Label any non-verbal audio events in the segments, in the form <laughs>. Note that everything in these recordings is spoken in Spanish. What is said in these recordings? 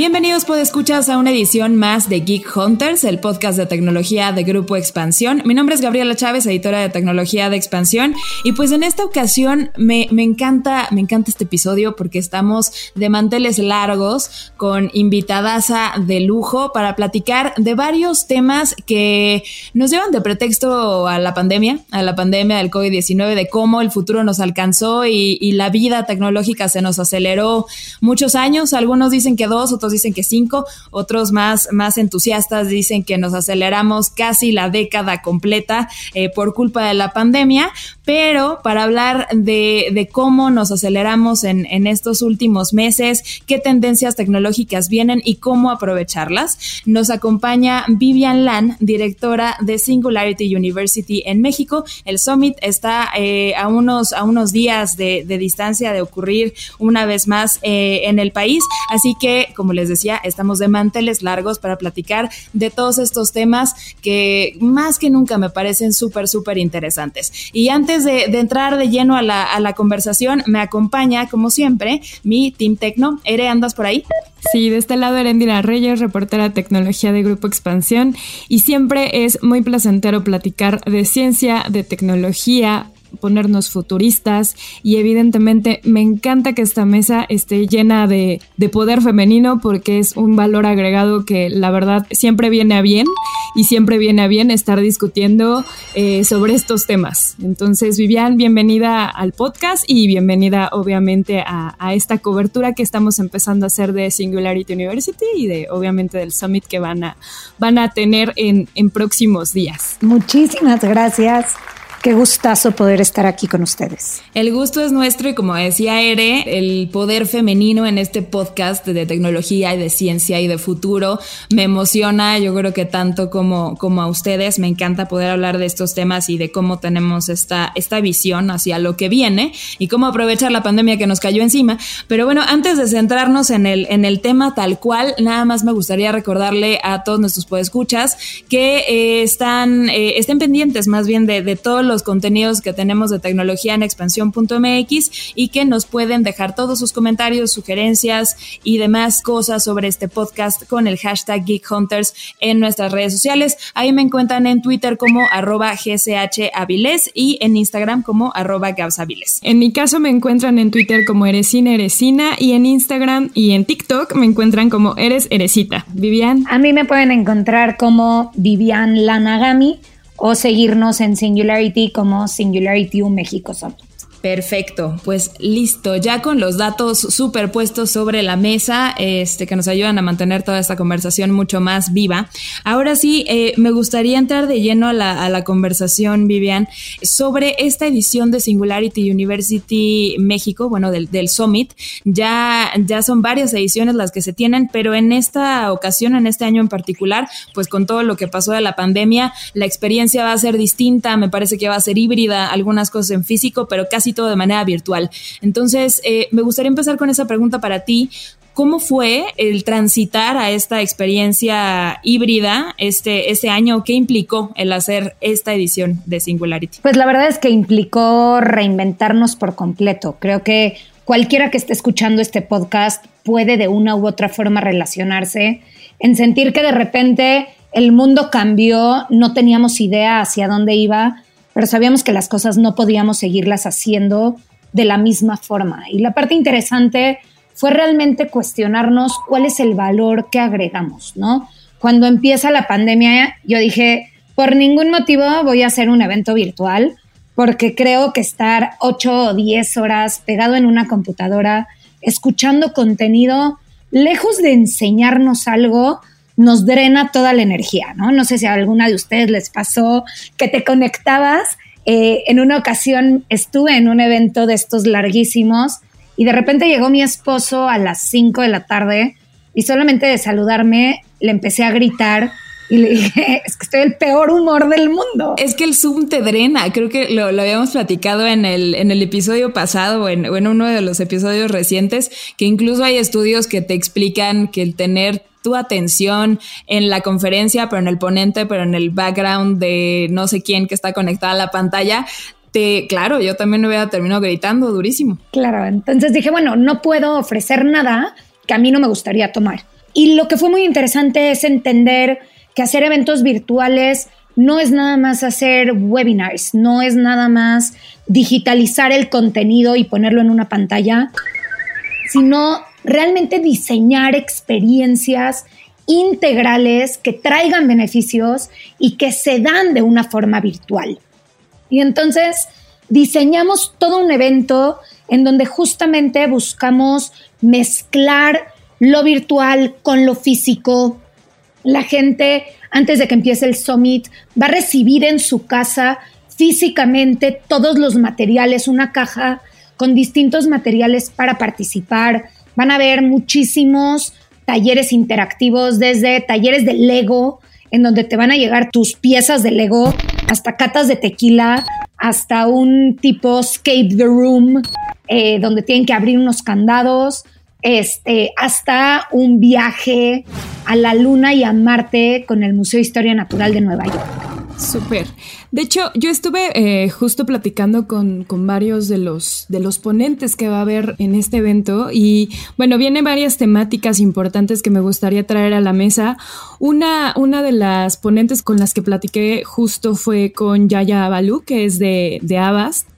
Bienvenidos, escuchas a una edición más de Geek Hunters, el podcast de tecnología de Grupo Expansión. Mi nombre es Gabriela Chávez, editora de tecnología de Expansión, y pues en esta ocasión me, encanta, me encanta este episodio porque estamos de manteles largos con invitadaza de lujo para platicar de varios temas que nos llevan de pretexto a la pandemia, a la pandemia del COVID-19, de cómo el futuro nos alcanzó y, y la vida tecnológica se nos aceleró muchos años. Algunos dicen que dos otros dicen que cinco, otros más, más entusiastas dicen que nos aceleramos casi la década completa eh, por culpa de la pandemia, pero para hablar de, de cómo nos aceleramos en, en, estos últimos meses, qué tendencias tecnológicas vienen y cómo aprovecharlas, nos acompaña Vivian Lan, directora de Singularity University en México. El Summit está eh, a, unos, a unos días de, de, distancia de ocurrir una vez más eh, en el país, así que como les decía, estamos de manteles largos para platicar de todos estos temas que más que nunca me parecen súper, súper interesantes. Y antes de, entrar de lleno a la, a la, conversación, me acompaña, como siempre, mi Team Tecno. Ere, ¿andas por ahí? Sí, de este lado Erendira Reyes, reportera de tecnología de Grupo Expansión, y siempre es muy placentero platicar de ciencia, de tecnología, ponernos futuristas y evidentemente me encanta que esta mesa esté llena de, poder femenino porque es un valor agregado que la verdad siempre viene a bien y siempre viene a bien estar discutiendo eh, sobre estos temas. Entonces, Vivian, bienvenida al podcast y bienvenida obviamente a, esta cobertura que estamos empezando a hacer de Singularity University y de obviamente del Summit que van a, van a tener en, en próximos días. Muchísimas gracias. Qué gustazo poder estar aquí con ustedes. El gusto es nuestro y como decía Ere, el poder femenino en este podcast de tecnología y de ciencia y de futuro me emociona, yo creo que tanto como, como a ustedes, me encanta poder hablar de estos temas y de cómo tenemos esta, esta visión hacia lo que viene y cómo aprovechar la pandemia que nos cayó encima. Pero bueno, antes de centrarnos en el, en el tema tal cual, nada más me gustaría recordarle a todos nuestros podescuchas que eh, están, eh, estén pendientes más bien de, de todo los contenidos que tenemos de tecnología en expansión.mx y que nos pueden dejar todos sus comentarios, sugerencias y demás cosas sobre este podcast con el hashtag Geek Hunters en nuestras redes sociales. Ahí me encuentran en Twitter como arroba y en Instagram como arroba gabsaviles. En mi caso me encuentran en Twitter como Eresina Eresina y en Instagram y en TikTok me encuentran como Eres Eresita. Vivian. A mí me pueden encontrar como Vivian Lanagami o seguirnos en Singularity como Singularity México Soto. Perfecto, pues listo, ya con los datos superpuestos sobre la mesa, este, que nos ayudan a mantener toda esta conversación mucho más viva. Ahora sí, eh, me gustaría entrar de lleno a la, conversación, Vivian, sobre esta edición de Singularity University México, bueno, del, del Summit. Ya, ya son varias ediciones las que se tienen, pero en esta ocasión, en este año en particular, pues con todo lo que pasó de la pandemia, la experiencia va a ser distinta, me parece que va a ser híbrida, algunas cosas en físico, pero casi todo de manera virtual. Entonces, eh, me gustaría empezar con esa pregunta para ti. ¿Cómo fue el transitar a esta experiencia híbrida este, este año? ¿Qué implicó el hacer esta edición de Singularity? Pues la verdad es que implicó reinventarnos por completo. Creo que cualquiera que esté escuchando este podcast puede de una u otra forma relacionarse en sentir que de repente el mundo cambió, no teníamos idea hacia dónde iba pero sabíamos que las cosas no podíamos seguirlas haciendo de la misma forma. Y la parte interesante fue realmente cuestionarnos cuál es el valor que agregamos, ¿no? Cuando empieza la pandemia, yo dije, por ningún motivo voy a hacer un evento virtual, porque creo que estar 8 o 10 horas pegado en una computadora, escuchando contenido, lejos de enseñarnos algo, nos drena toda la energía, ¿no? No sé si a alguna de ustedes les pasó que te conectabas. Eh, en una ocasión estuve en un evento de estos larguísimos y de repente llegó mi esposo a las 5 de la tarde y solamente de saludarme le empecé a gritar y le dije, <laughs> es que estoy el peor humor del mundo. Es que el Zoom te drena. Creo que lo, habíamos platicado en el, en el episodio pasado o en, o en, uno de los episodios recientes, que incluso hay estudios que te explican que el tener tu atención en la conferencia, pero en el ponente, pero en el background de no sé quién que está conectada a la pantalla, te, claro, yo también hubiera terminado gritando durísimo. Claro, entonces dije, bueno, no puedo ofrecer nada que a mí no me gustaría tomar. Y lo que fue muy interesante es entender que hacer eventos virtuales no es nada más hacer webinars, no es nada más digitalizar el contenido y ponerlo en una pantalla, sino realmente diseñar experiencias integrales que traigan beneficios y que se dan de una forma virtual. Y entonces diseñamos todo un evento en donde justamente buscamos mezclar lo virtual con lo físico. La gente, antes de que empiece el summit, va a recibir en su casa físicamente todos los materiales, una caja con distintos materiales para participar. Van a haber muchísimos talleres interactivos, desde talleres de Lego, en donde te van a llegar tus piezas de Lego, hasta catas de tequila, hasta un tipo escape the room, eh, donde tienen que abrir unos candados, este, hasta un viaje a la Luna y a Marte con el Museo de Historia Natural de Nueva York. Súper. De hecho, yo estuve eh, justo platicando con, con, varios de los, de los ponentes que va a haber en este evento y bueno, vienen varias temáticas importantes que me gustaría traer a la mesa. Una, una de las ponentes con las que platiqué justo fue con Yaya Abalu, que es de, de.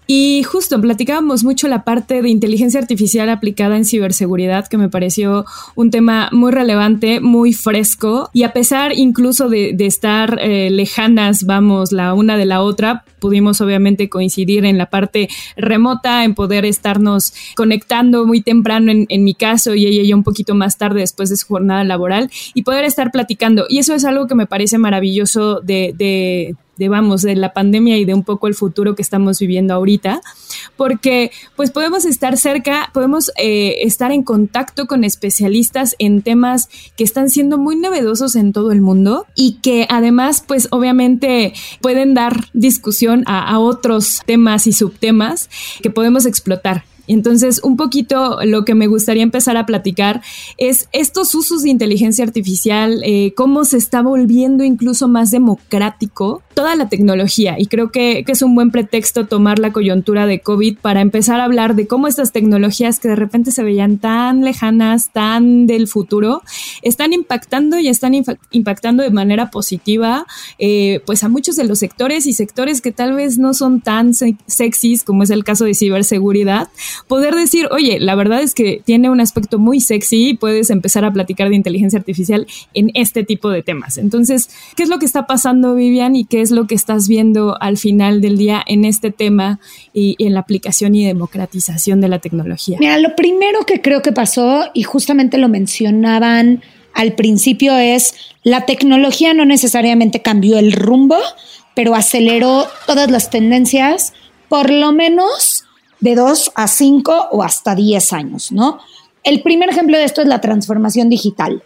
Y justo platicábamos mucho la parte de inteligencia artificial aplicada en ciberseguridad, que me pareció un tema muy relevante, muy fresco. Y a pesar incluso de, estar eh, lejanas, vamos, la una de la otra, pudimos obviamente coincidir en la parte remota, en poder estarnos conectando muy temprano en, en mi caso y ella ya un poquito más tarde después de su jornada laboral y poder estar platicando. Y eso es algo que me parece maravilloso de, de de vamos, de la pandemia y de un poco el futuro que estamos viviendo ahorita, porque pues podemos estar cerca, podemos eh, estar en contacto con especialistas en temas que están siendo muy novedosos en todo el mundo y que además pues obviamente pueden dar discusión a, a otros temas y subtemas que podemos explotar. Entonces, un poquito lo que me gustaría empezar a platicar es estos usos de inteligencia artificial, eh, cómo se está volviendo incluso más democrático toda la tecnología. Y creo que, que, es un buen pretexto tomar la coyuntura de COVID para empezar a hablar de cómo estas tecnologías que de repente se veían tan lejanas, tan del futuro, están impactando y están impactando de manera positiva eh, pues a muchos de los sectores y sectores que tal vez no son tan sexys como es el caso de ciberseguridad poder decir, oye, la verdad es que tiene un aspecto muy sexy y puedes empezar a platicar de inteligencia artificial en este tipo de temas. Entonces, ¿qué es lo que está pasando, Vivian, y qué es lo que estás viendo al final del día en este tema y, en la aplicación y democratización de la tecnología? Mira, lo primero que creo que pasó, y justamente lo mencionaban al principio, es la tecnología no necesariamente cambió el rumbo, pero aceleró todas las tendencias, por lo menos de 2 a 5 o hasta 10 años, ¿no? El primer ejemplo de esto es la transformación digital.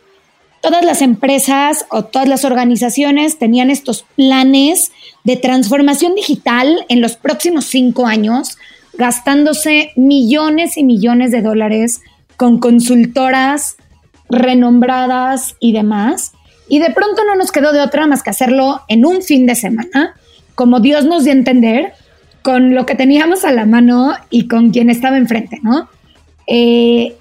Todas las empresas o todas las organizaciones tenían estos planes de transformación digital en los próximos 5 años, gastándose millones y millones de dólares con consultoras renombradas y demás. Y de pronto no nos quedó de otra más que hacerlo en un fin de semana, como Dios nos dio a entender, con lo que teníamos a la mano y con quien estaba enfrente, ¿no? Eh,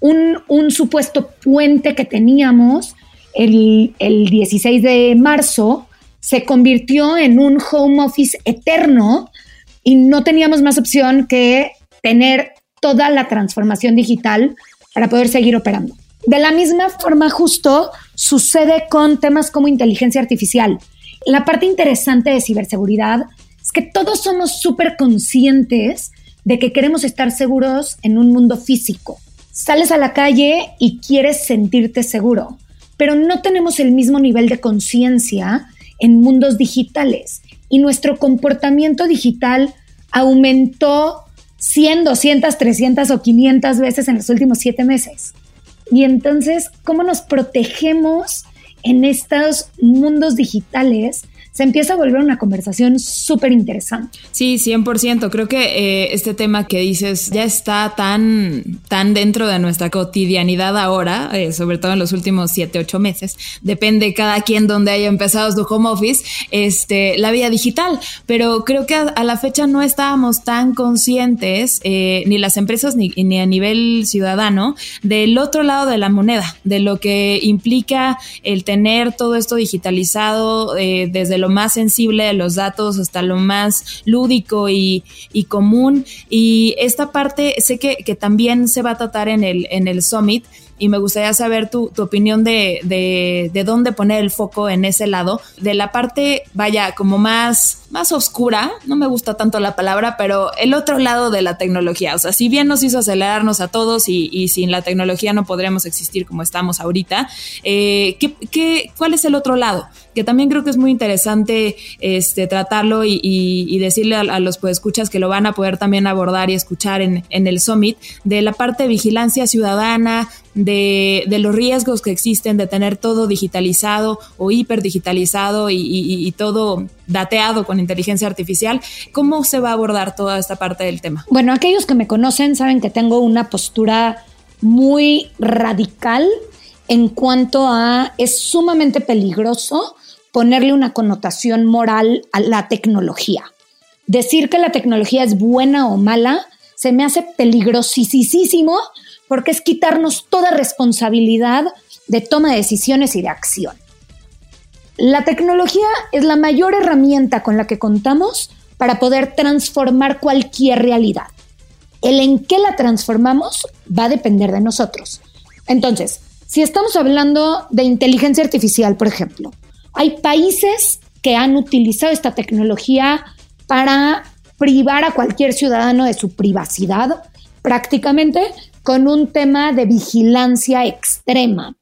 un, supuesto puente que teníamos el, el 16 de marzo se convirtió en un home office eterno y no teníamos más opción que tener toda la transformación digital para poder seguir operando. De la misma forma, justo sucede con temas como inteligencia artificial. La parte interesante de ciberseguridad es que todos somos súper conscientes de que queremos estar seguros en un mundo físico. Sales a la calle y quieres sentirte seguro, pero no tenemos el mismo nivel de conciencia en mundos digitales y nuestro comportamiento digital aumentó 100, 200, 300 o 500 veces en los últimos siete meses. Y entonces, ¿cómo nos protegemos en estos mundos digitales se empieza a volver una conversación súper interesante. Sí, 100%. Creo que eh, este tema que dices ya está tan, tan dentro de nuestra cotidianidad ahora, eh, sobre todo en los últimos 7, 8 meses. Depende cada quien donde haya empezado su home office, este, la vida digital. Pero creo que a, la fecha no estábamos tan conscientes, eh, ni las empresas ni, ni a nivel ciudadano, del otro lado de la moneda, de lo que implica el tener todo esto digitalizado desde lo más sensible de los datos hasta lo más lúdico y, común. Y esta parte sé que, que, también se va a tratar en el, en el Summit y me gustaría saber tu, tu opinión de, de, de, dónde poner el foco en ese lado, de la parte, vaya, como más, más oscura, no me gusta tanto la palabra, pero el otro lado de la tecnología, o sea, si bien nos hizo acelerarnos a todos y, y sin la tecnología no podríamos existir como estamos ahorita, eh, ¿qué, qué, cuál es el otro lado? Que también creo que es muy interesante este, tratarlo y, y, decirle a, a los pues, escuchas que lo van a poder también abordar y escuchar en, en el Summit, de la parte de vigilancia ciudadana, de, de, los riesgos que existen de tener todo digitalizado o hiperdigitalizado y, y, todo dateado con inteligencia artificial. ¿Cómo se va a abordar toda esta parte del tema? Bueno, aquellos que me conocen saben que tengo una postura muy radical en cuanto a es sumamente peligroso ponerle una connotación moral a la tecnología. Decir que la tecnología es buena o mala se me hace peligrosísimo porque es quitarnos toda responsabilidad de toma de decisiones y de acción. La tecnología es la mayor herramienta con la que contamos para poder transformar cualquier realidad. El en qué la transformamos va a depender de nosotros. Entonces, si estamos hablando de inteligencia artificial, por ejemplo, hay países que han utilizado esta tecnología para privar a cualquier ciudadano de su privacidad prácticamente con un tema de vigilancia extrema,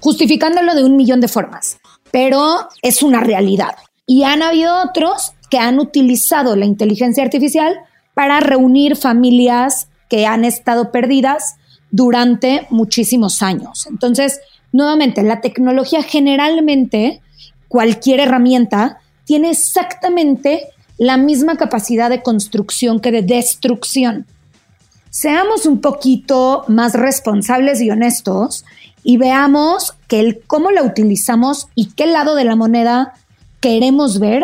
justificándolo de un millón de formas, pero es una realidad. Y han habido otros que han utilizado la inteligencia artificial para reunir familias que han estado perdidas durante muchísimos años. Entonces, nuevamente, la tecnología generalmente, cualquier herramienta, tiene exactamente la misma capacidad de construcción que de destrucción seamos un poquito más responsables y honestos y veamos que el cómo la utilizamos y qué lado de la moneda queremos ver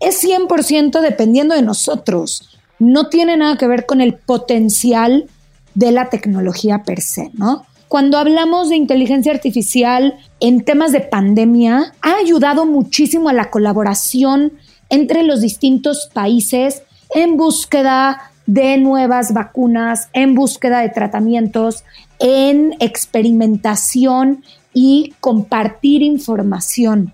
es 100% dependiendo de nosotros. No tiene nada que ver con el potencial de la tecnología per se, ¿no? Cuando hablamos de inteligencia artificial en temas de pandemia, ha ayudado muchísimo a la colaboración entre los distintos países en búsqueda de nuevas vacunas, en búsqueda de tratamientos, en experimentación y compartir información.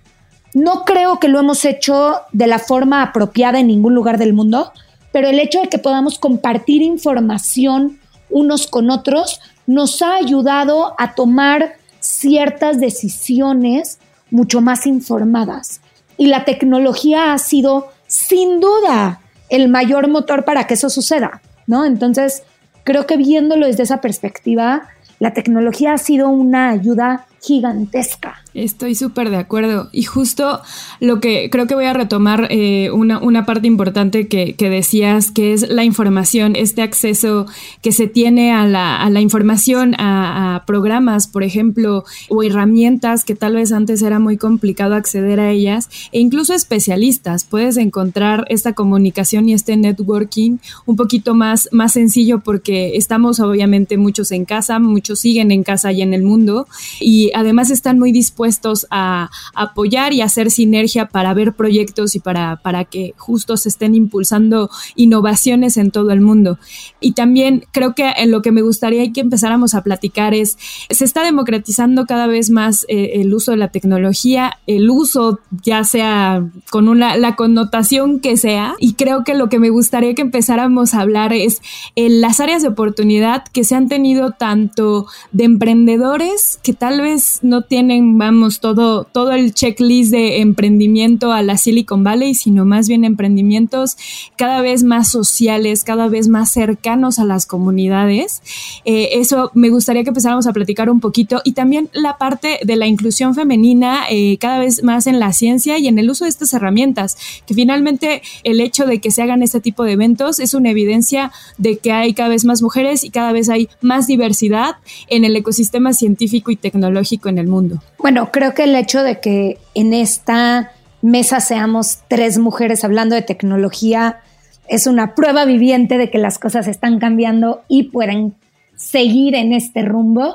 No creo que lo hemos hecho de la forma apropiada en ningún lugar del mundo, pero el hecho de que podamos compartir información unos con otros nos ha ayudado a tomar ciertas decisiones mucho más informadas. Y la tecnología ha sido, sin duda, el mayor motor para que eso suceda, ¿no? Entonces, creo que viéndolo desde esa perspectiva, la tecnología ha sido una ayuda gigantesca. Estoy súper de acuerdo. Y justo lo que creo que voy a retomar eh, una, una, parte importante que, que, decías, que es la información, este acceso que se tiene a la, a la información, a, a, programas, por ejemplo, o herramientas que tal vez antes era muy complicado acceder a ellas, e incluso especialistas. Puedes encontrar esta comunicación y este networking un poquito más, más sencillo porque estamos obviamente muchos en casa, muchos siguen en casa y en el mundo, y además están muy dispuestos a, apoyar y hacer sinergia para ver proyectos y para, para que justo se estén impulsando innovaciones en todo el mundo. Y también creo que en lo que me gustaría que empezáramos a platicar es, se está democratizando cada vez más eh, el uso de la tecnología, el uso ya sea con una, la connotación que sea, y creo que lo que me gustaría que empezáramos a hablar es en las áreas de oportunidad que se han tenido tanto de emprendedores que tal vez no tienen, vamos, todo, todo el checklist de emprendimiento a la Silicon Valley, sino más bien emprendimientos cada vez más sociales, cada vez más cercanos a las comunidades. Eh, eso me gustaría que empezáramos a platicar un poquito y también la parte de la inclusión femenina eh, cada vez más en la ciencia y en el uso de estas herramientas, que finalmente el hecho de que se hagan este tipo de eventos es una evidencia de que hay cada vez más mujeres y cada vez hay más diversidad en el ecosistema científico y tecnológico en el mundo. Bueno, creo que el hecho de que en esta mesa seamos tres mujeres hablando de tecnología es una prueba viviente de que las cosas están cambiando y pueden seguir en este rumbo.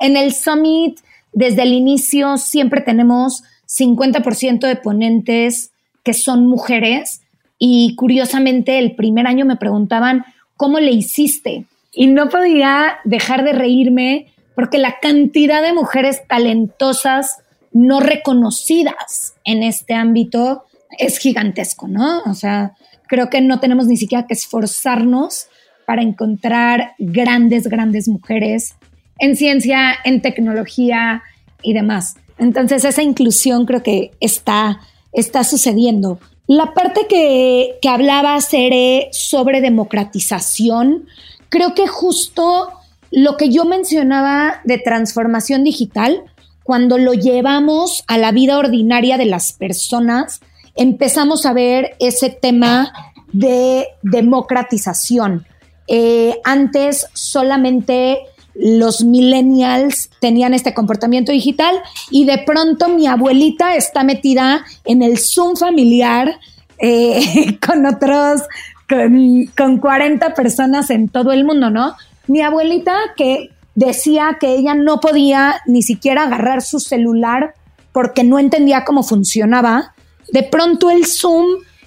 En el summit, desde el inicio, siempre tenemos 50% de ponentes que son mujeres y curiosamente el primer año me preguntaban, ¿cómo le hiciste? Y no podía dejar de reírme porque la cantidad de mujeres talentosas no reconocidas en este ámbito es gigantesco, ¿no? O sea, creo que no tenemos ni siquiera que esforzarnos para encontrar grandes, grandes mujeres en ciencia, en tecnología y demás. Entonces esa inclusión creo que está, está sucediendo. La parte que, que hablaba Cere sobre democratización, creo que justo lo que yo mencionaba de transformación digital, cuando lo llevamos a la vida ordinaria de las personas, empezamos a ver ese tema de democratización. Eh, antes solamente los millennials tenían este comportamiento digital y de pronto mi abuelita está metida en el Zoom familiar eh, <laughs> con otros, con, con 40 personas en todo el mundo, ¿no? Mi abuelita que decía que ella no podía ni siquiera agarrar su celular porque no entendía cómo funcionaba, de pronto el Zoom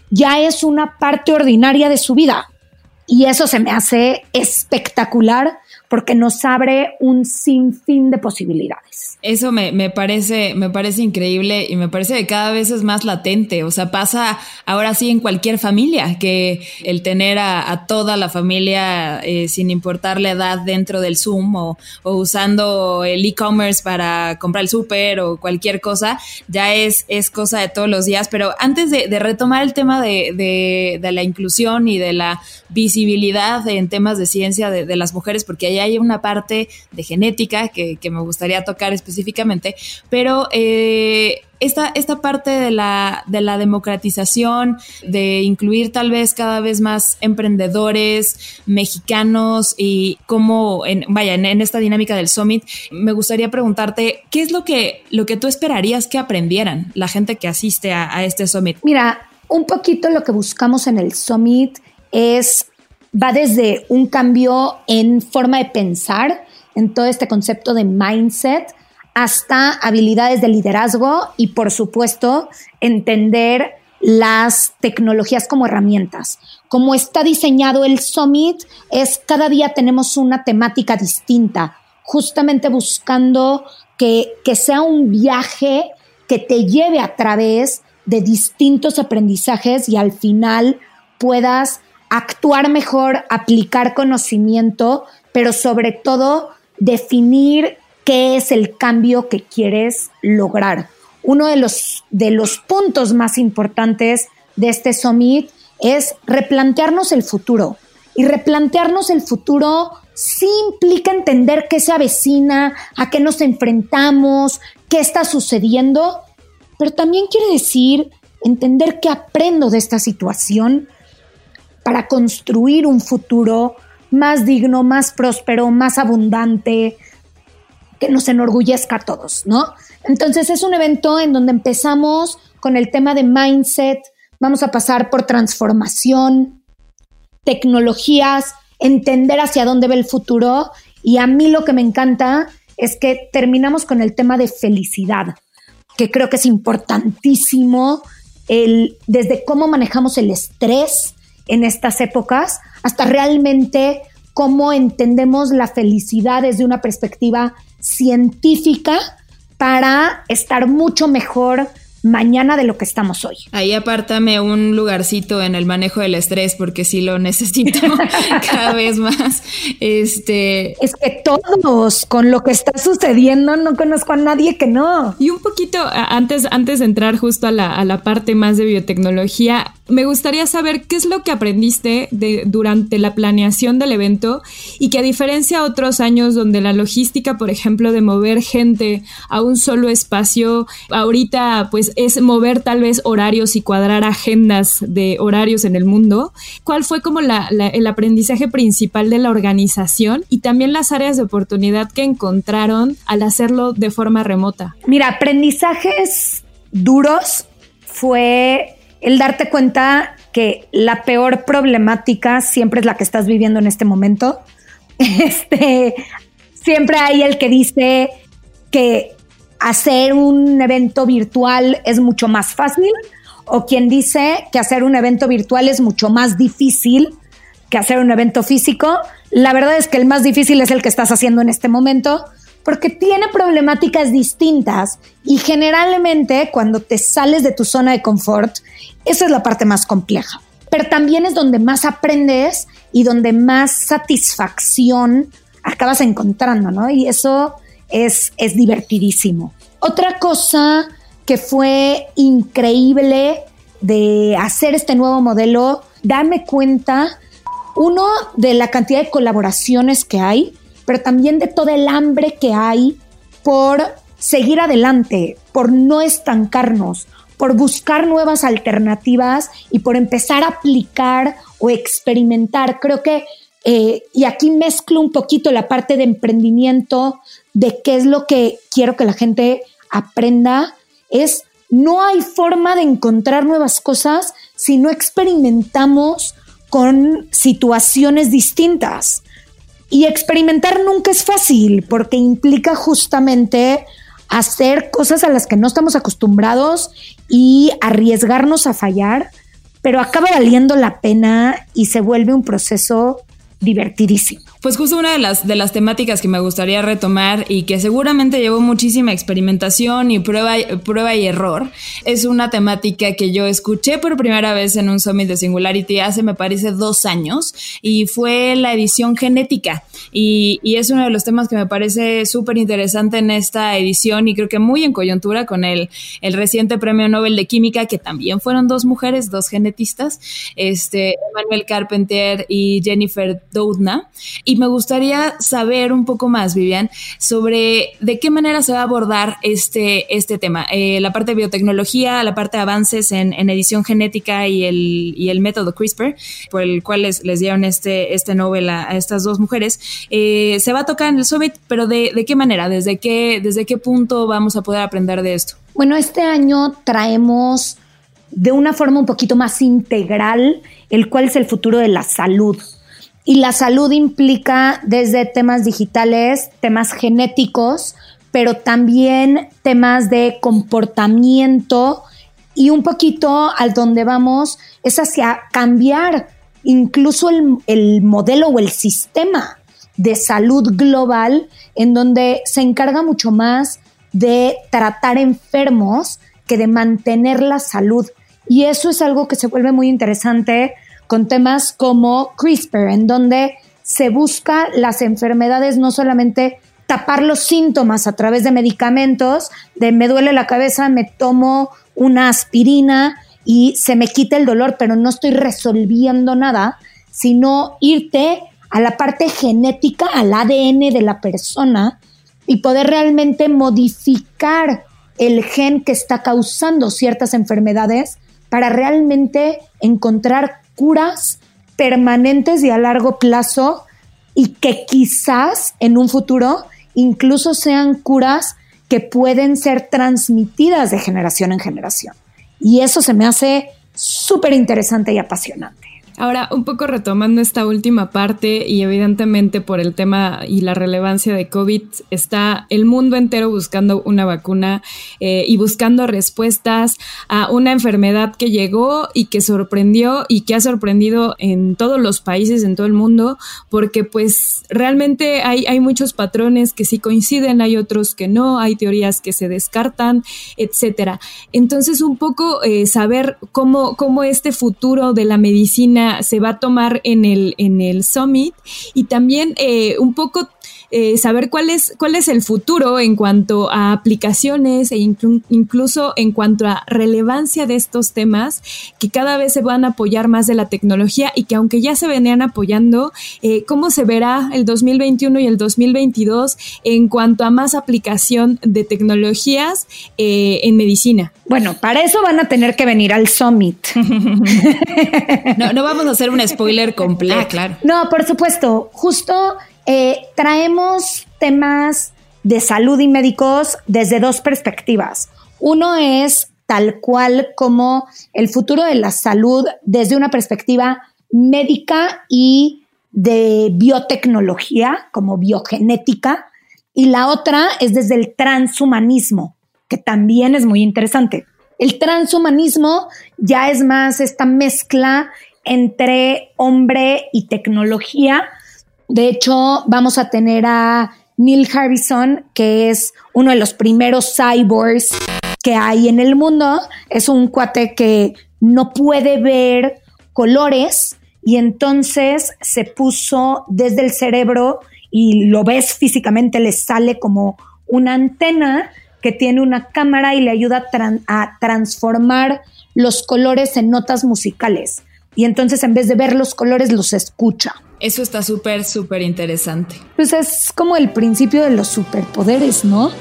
ya es una parte ordinaria de su vida. Y eso se me hace espectacular porque nos abre un sinfín de posibilidades. Eso me, me, parece, me parece increíble y me parece que cada vez es más latente. O sea, pasa ahora sí en cualquier familia, que el tener a, toda la familia eh, sin importar la edad dentro del Zoom o, usando el e-commerce para comprar el súper o cualquier cosa, ya es, es cosa de todos los días. Pero antes de, retomar el tema de, de, la inclusión y de la visibilidad en temas de ciencia de, de las mujeres, porque hay hay una parte de genética que, me gustaría tocar específicamente, pero eh, esta, esta, parte de la, de la democratización, de incluir tal vez cada vez más emprendedores mexicanos y cómo, en, vaya, en, esta dinámica del Summit, me gustaría preguntarte, ¿qué es lo que, lo que tú esperarías que aprendieran la gente que asiste a, a este Summit? Mira, un poquito lo que buscamos en el Summit es va desde un cambio en forma de pensar, en todo este concepto de mindset, hasta habilidades de liderazgo y, por supuesto, entender las tecnologías como herramientas. Como está diseñado el Summit, es cada día tenemos una temática distinta, justamente buscando que, que sea un viaje que te lleve a través de distintos aprendizajes y al final puedas actuar mejor, aplicar conocimiento, pero sobre todo definir qué es el cambio que quieres lograr. Uno de los, de los puntos más importantes de este summit es replantearnos el futuro. Y replantearnos el futuro sí implica entender qué se avecina, a qué nos enfrentamos, qué está sucediendo, pero también quiere decir entender qué aprendo de esta situación para construir un futuro más digno, más próspero, más abundante, que nos enorgullezca a todos, ¿no? Entonces es un evento en donde empezamos con el tema de mindset, vamos a pasar por transformación, tecnologías, entender hacia dónde va el futuro y a mí lo que me encanta es que terminamos con el tema de felicidad, que creo que es importantísimo el, desde cómo manejamos el estrés, en estas épocas, hasta realmente cómo entendemos la felicidad desde una perspectiva científica para estar mucho mejor mañana de lo que estamos hoy. Ahí apártame un lugarcito en el manejo del estrés porque sí lo necesito <laughs> cada vez más. Este es que todos con lo que está sucediendo no conozco a nadie que no. Y un poquito antes antes de entrar justo a la, a la parte más de biotecnología, me gustaría saber qué es lo que aprendiste durante la planeación del evento y que a diferencia de otros años donde la logística, por ejemplo, de mover gente a un solo espacio, ahorita pues es mover tal vez horarios y cuadrar agendas de horarios en el mundo. ¿Cuál fue como el aprendizaje principal de la organización y también las áreas de oportunidad que encontraron al hacerlo de forma remota? Mira, aprendizajes duros fue el darte cuenta que la peor problemática siempre es la que estás viviendo en este momento. <laughs> Este, siempre hay el que dice que hacer un evento virtual es mucho más fácil o quien dice que hacer un evento virtual es mucho más difícil que hacer un evento físico. La verdad es que el más difícil es el que estás haciendo en este momento porque tiene problemáticas distintas y generalmente cuando te sales de tu zona de confort, esa es la parte más compleja. Pero también es donde más aprendes y donde más satisfacción acabas encontrando, ¿no? Y eso es, es divertidísimo. Otra cosa que fue increíble de hacer este nuevo modelo, dame cuenta, uno, de la cantidad de colaboraciones que hay, pero también de todo el hambre que hay por seguir adelante, por no estancarnos, por buscar nuevas alternativas y por empezar a aplicar o experimentar. Creo que, eh, y aquí mezclo un poquito la parte de emprendimiento, de qué es lo que quiero que la gente aprenda, es no hay forma de encontrar nuevas cosas si no experimentamos con situaciones distintas. Y experimentar nunca es fácil porque implica justamente hacer cosas a las que no estamos acostumbrados y arriesgarnos a fallar, pero acaba valiendo la pena y se vuelve un proceso divertidísimo. Pues justo una de las, de las temáticas que me gustaría retomar y que seguramente llevó muchísima experimentación y prueba, prueba y error, es una temática que yo escuché por primera vez en un Summit de Singularity hace, me parece, dos años y fue la edición genética. Y, y es uno de los temas que me parece súper interesante en esta edición y creo que muy en coyuntura con el, el reciente premio Nobel de Química, que también fueron dos mujeres, dos genetistas, este, Emmanuel Carpenter y Jennifer Doudna. Y me gustaría saber un poco más, Vivian, sobre de qué manera se va a abordar este, este tema. Eh, la parte de biotecnología, la parte de avances en, edición genética y el, y el, método CRISPR, por el cual les, dieron este, este Nobel a, estas dos mujeres, eh, se va a tocar en el Summit, pero de, de, qué manera? ¿Desde qué, ¿Desde qué punto vamos a poder aprender de esto? Bueno, este año traemos de una forma un poquito más integral el cuál es el futuro de la salud. Y la salud implica desde temas digitales, temas genéticos, pero también temas de comportamiento y un poquito al donde vamos es hacia cambiar incluso el, el, modelo o el sistema de salud global en donde se encarga mucho más de tratar enfermos que de mantener la salud. Y eso es algo que se vuelve muy interesante con temas como CRISPR, en donde se busca las enfermedades no solamente tapar los síntomas a través de medicamentos, de me duele la cabeza, me tomo una aspirina y se me quita el dolor, pero no estoy resolviendo nada, sino irte a la parte genética, al ADN de la persona y poder realmente modificar el gen que está causando ciertas enfermedades para realmente encontrar curas permanentes y a largo plazo y que quizás en un futuro incluso sean curas que pueden ser transmitidas de generación en generación. Y eso se me hace súper interesante y apasionante. Ahora, un poco retomando esta última parte y evidentemente por el tema y la relevancia de COVID, está el mundo entero buscando una vacuna eh, y buscando respuestas a una enfermedad que llegó y que sorprendió y que ha sorprendido en todos los países, en todo el mundo, porque pues realmente hay, hay muchos patrones que sí coinciden, hay otros que no, hay teorías que se descartan, etcétera. Entonces, un poco eh, saber cómo, cómo este futuro de la medicina se va a tomar en el, en el Summit y también eh, un poco eh, saber cuál es, cuál es el futuro en cuanto a aplicaciones e incluso en cuanto a relevancia de estos temas que cada vez se van a apoyar más de la tecnología y que aunque ya se venían apoyando, eh, cómo se verá el 2021 y el 2022 en cuanto a más aplicación de tecnologías eh, en medicina. Bueno, para eso van a tener que venir al Summit. <laughs> no, no vamos a hacer un spoiler <laughs> completo. Ah, claro. No, por supuesto. Justo eh, traemos temas de salud y médicos desde dos perspectivas. Uno es tal cual como el futuro de la salud desde una perspectiva médica y de biotecnología, como biogenética, y la otra es desde el transhumanismo, que también es muy interesante. El transhumanismo ya es más esta mezcla entre hombre y tecnología, de hecho, vamos a tener a Neil Harrison, que es uno de los primeros cyborgs que hay en el mundo. Es un cuate que no puede ver colores y entonces se puso desde el cerebro y lo ves físicamente, le sale como una antena que tiene una cámara y le ayuda a, transformar los colores en notas musicales. Y entonces en vez de ver los colores, los escucha. Eso está súper, súper interesante. Pues es como el principio de los superpoderes, ¿no?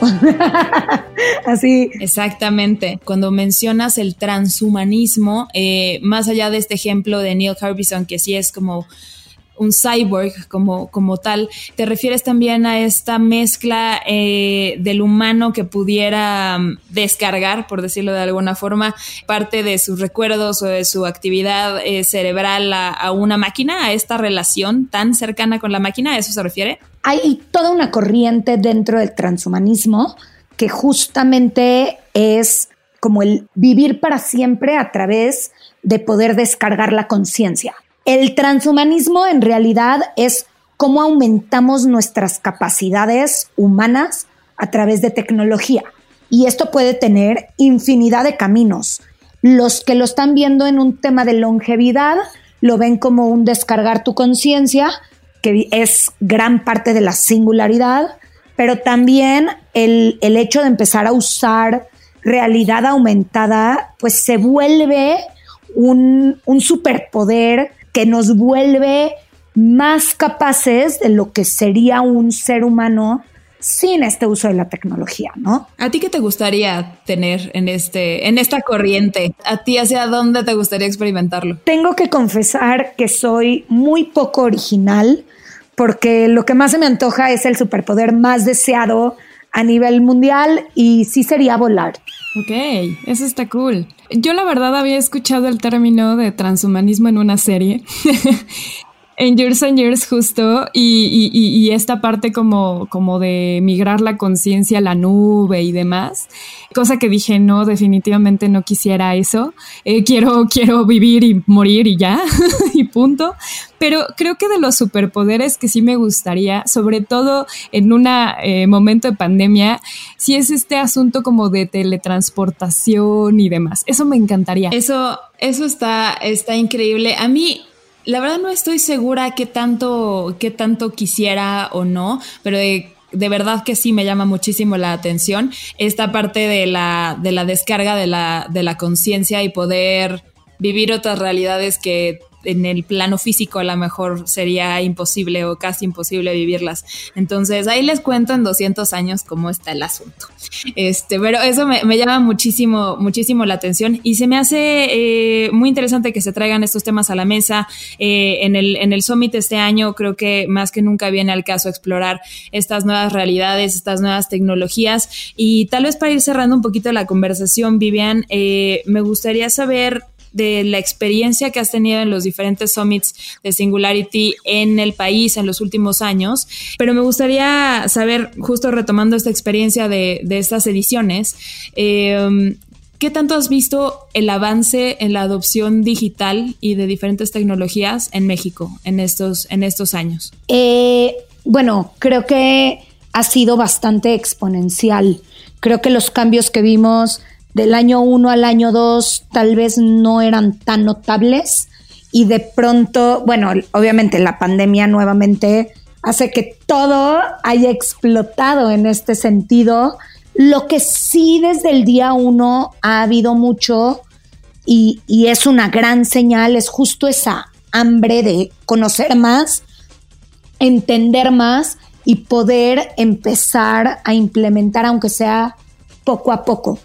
<laughs> Así. Exactamente. Cuando mencionas el transhumanismo, eh, más allá de este ejemplo de Neil Harbison, que sí es como un cyborg como, como tal. ¿Te refieres también a esta mezcla eh, del humano que pudiera mm, descargar, por decirlo de alguna forma, parte de sus recuerdos o de su actividad eh, cerebral a, una máquina, a esta relación tan cercana con la máquina? ¿A eso se refiere? Hay toda una corriente dentro del transhumanismo que justamente es como el vivir para siempre a través de poder descargar la conciencia. El transhumanismo en realidad es cómo aumentamos nuestras capacidades humanas a través de tecnología. Y esto puede tener infinidad de caminos. Los que lo están viendo en un tema de longevidad lo ven como un descargar tu conciencia, que es gran parte de la singularidad, pero también el, hecho de empezar a usar realidad aumentada, pues se vuelve un, un superpoder que nos vuelve más capaces de lo que sería un ser humano sin este uso de la tecnología, ¿no? ¿A ti qué te gustaría tener en este en esta corriente? ¿A ti hacia dónde te gustaría experimentarlo? Tengo que confesar que soy muy poco original porque lo que más se me antoja es el superpoder más deseado a nivel mundial y sí sería volar. Ok, eso está cool. Yo la verdad había escuchado el término de transhumanismo en una serie. <laughs> en Years and Years justo y, y, esta parte como, como de migrar la conciencia a la nube y demás, cosa que dije no, definitivamente no quisiera eso, eh, quiero, quiero vivir y morir y ya, <laughs> y punto, pero creo que de los superpoderes que sí me gustaría, sobre todo en un eh, momento de pandemia, sí es este asunto como de teletransportación y demás, eso me encantaría. Eso, eso está, está increíble. A mí la verdad no estoy segura qué tanto, qué tanto quisiera o no, pero de, verdad que sí me llama muchísimo la atención esta parte de la, de la descarga de la, de la conciencia y poder vivir otras realidades que en el plano físico a lo mejor sería imposible o casi imposible vivirlas. Entonces ahí les cuento en 200 años cómo está el asunto. Este, pero eso me, llama muchísimo, muchísimo la atención y se me hace eh, muy interesante que se traigan estos temas a la mesa. Eh, en, el, en el Summit este año creo que más que nunca viene al caso explorar estas nuevas realidades, estas nuevas tecnologías y tal vez para ir cerrando un poquito la conversación, Vivian, eh, me gustaría saber de la experiencia que has tenido en los diferentes summits de Singularity en el país en los últimos años, pero me gustaría saber, justo retomando esta experiencia de, estas ediciones, eh, ¿Qué tanto has visto el avance en la adopción digital y de diferentes tecnologías en México en estos, en estos años? Eh, bueno, creo que ha sido bastante exponencial. Creo que los cambios que vimos del año 1 al año 2 tal vez no eran tan notables y de pronto, bueno, obviamente la pandemia nuevamente hace que todo haya explotado en este sentido lo que sí desde el día uno ha habido mucho y, es una gran señal, es justo esa hambre de conocer más, entender más y poder empezar a implementar, aunque sea poco a poco.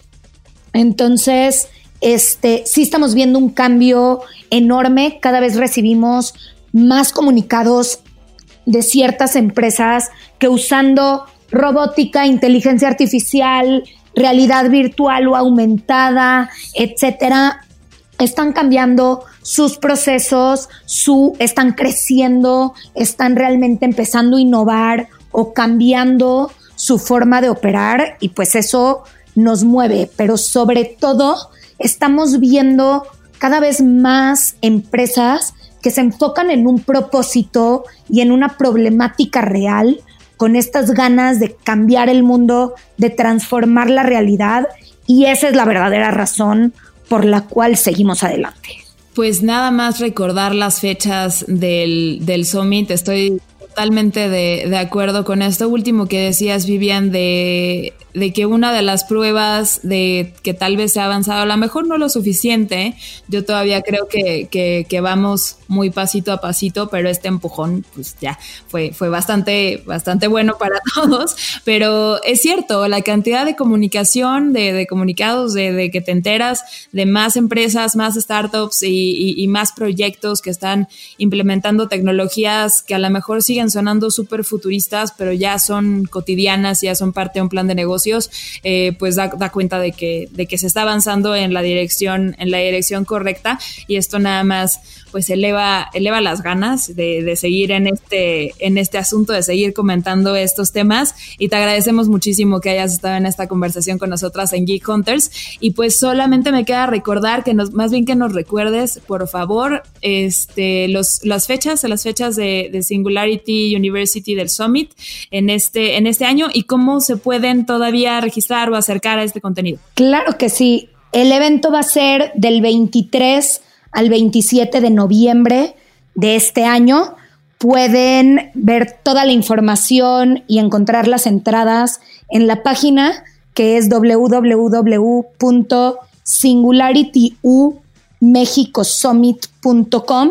Entonces, este, sí estamos viendo un cambio enorme. Cada vez recibimos más comunicados de ciertas empresas que usando robótica, inteligencia artificial, realidad virtual o aumentada, etcétera, están cambiando sus procesos, su, están creciendo, están realmente empezando a innovar o cambiando su forma de operar y pues eso nos mueve, pero sobre todo estamos viendo cada vez más empresas que se enfocan en un propósito y en una problemática real con estas ganas de cambiar el mundo, de transformar la realidad y esa es la verdadera razón por la cual seguimos adelante. Pues nada más recordar las fechas del, del Summit. Estoy totalmente de, de, acuerdo con esto último que decías, Vivian, de de que una de las pruebas de que tal vez se ha avanzado, a lo mejor no lo suficiente, yo todavía creo que, que, vamos muy pasito a pasito, pero este empujón, pues ya fue, fue bastante, bastante bueno para <laughs> todos. Pero es cierto, la cantidad de comunicación, de, comunicados, de, que te enteras de más empresas, más startups y, más proyectos que están implementando tecnologías que a lo mejor siguen sonando súper futuristas, pero ya son cotidianas, ya son parte de un plan de negocio eh, pues da, cuenta de que, de que se está avanzando en la dirección, en la dirección correcta y esto nada más pues eleva, eleva las ganas de, seguir en este, en este asunto, de seguir comentando estos temas. Y te agradecemos muchísimo que hayas estado en esta conversación con nosotras en Geek Hunters. Y pues solamente me queda recordar que nos, más bien que nos recuerdes, por favor, este, los, las fechas, las fechas de, de Singularity University del Summit en este, en este año y cómo se pueden todavía registrar o acercar a este contenido. Claro que sí. El evento va a ser del 23 al 27 de noviembre de este año. Pueden ver toda la información y encontrar las entradas en la página que es www.singularityumexicosummit.com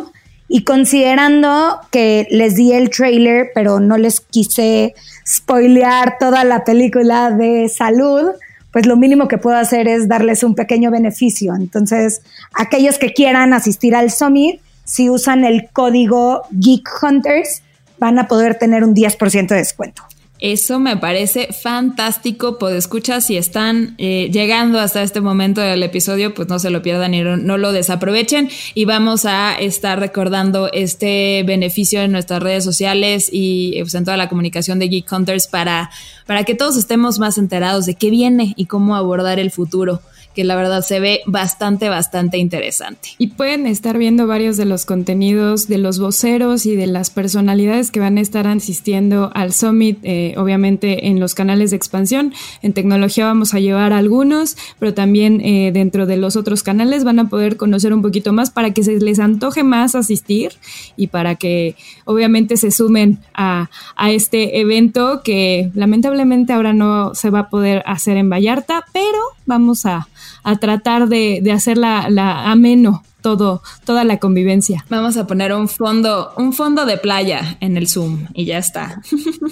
y considerando que les di el trailer, pero no les quise spoilear toda la película de salud, pues lo mínimo que puedo hacer es darles un pequeño beneficio. Entonces, aquellos que quieran asistir al Summit, si usan el código Geek Hunters, van a poder tener un 10% de descuento. Eso me parece fantástico. Pues escucha, si están eh, llegando hasta este momento del episodio, pues no se lo pierdan y no, lo desaprovechen. Y vamos a estar recordando este beneficio en nuestras redes sociales y pues, en toda la comunicación de Geek Hunters para, para que todos estemos más enterados de qué viene y cómo abordar el futuro que la verdad se ve bastante, bastante interesante. Y pueden estar viendo varios de los contenidos de los voceros y de las personalidades que van a estar asistiendo al Summit, eh, obviamente en los canales de expansión. En tecnología vamos a llevar algunos, pero también eh, dentro de los otros canales van a poder conocer un poquito más para que se les antoje más asistir y para que obviamente se sumen a, a este evento que lamentablemente ahora no se va a poder hacer en Vallarta, pero vamos a a tratar de, de hacerla la ameno todo, toda la convivencia. Vamos a poner un fondo, un fondo de playa en el Zoom y ya está.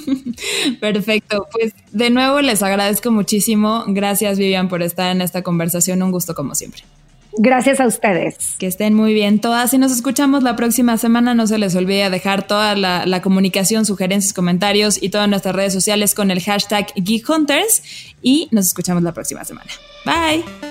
<laughs> Perfecto. Pues de nuevo les agradezco muchísimo. Gracias Vivian por estar en esta conversación. Un gusto como siempre. Gracias a ustedes. Que estén muy bien todas y nos escuchamos la próxima semana. No se les olvide dejar toda la, comunicación, sugerencias, comentarios y todas nuestras redes sociales con el hashtag GeekHunters y nos escuchamos la próxima semana. Bye.